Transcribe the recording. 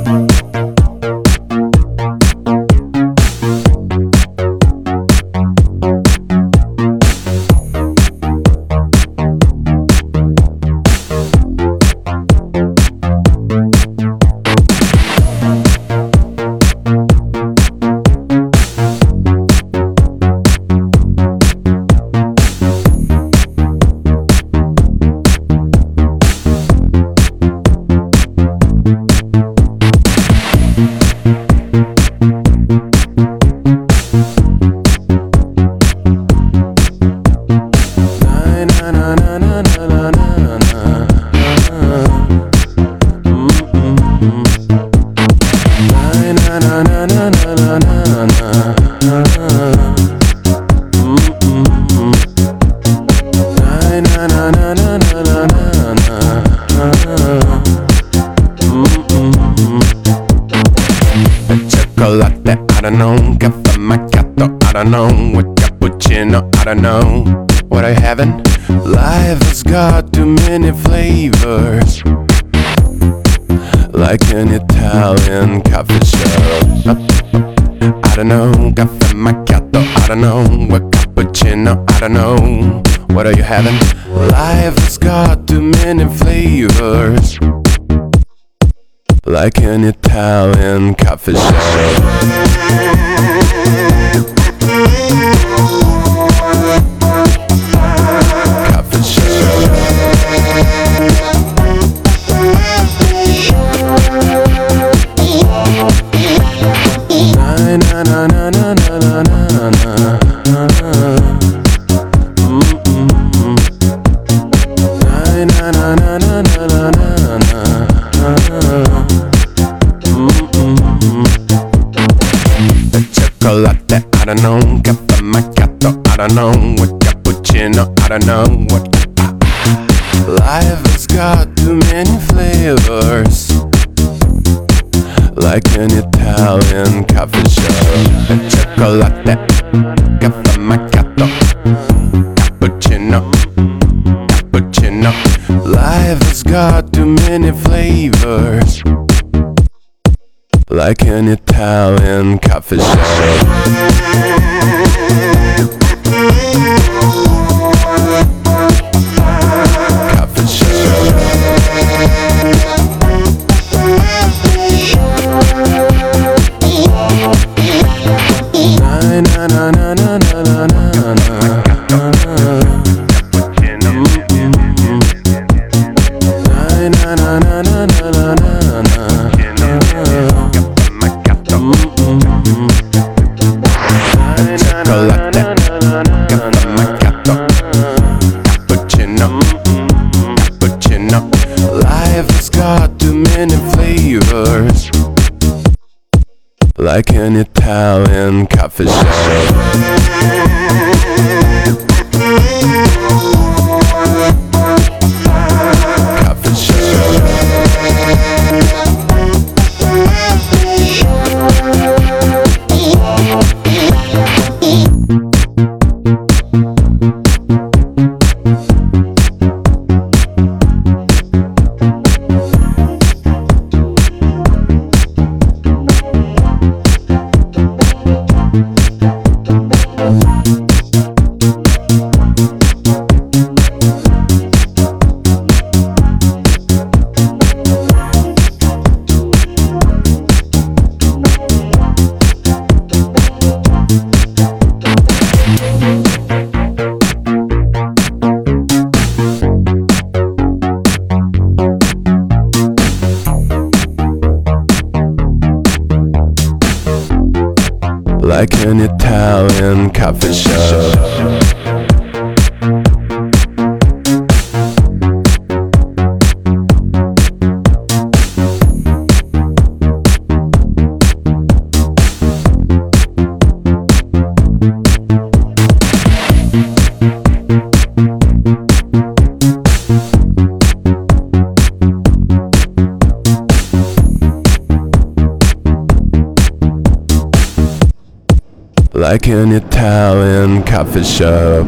Bye. I don't know. Caffè macchiato, I don't know. I don't know. What I having? Life has got too many flavors. Like an Italian coffee shop. I don't know. Caffè macchiato, I don't know. What cappuccino, I don't know. What are you having? Life has got too many flavors. Like an Italian coffee shop. I don't know. Caffè macchiato, I don't know. What cappuccino, I don't know. What Life has got too many flavors. Like an Italian coffee shop. Chocolate, caffè macchiato, cappuccino, cappuccino. Life has got too many flavors. Like an Italian coffee shop. Cappuccino. Life has got too many flavors. Like an Italian coffee shop. Like an Italian coffee shop. Like an Italian coffee shop.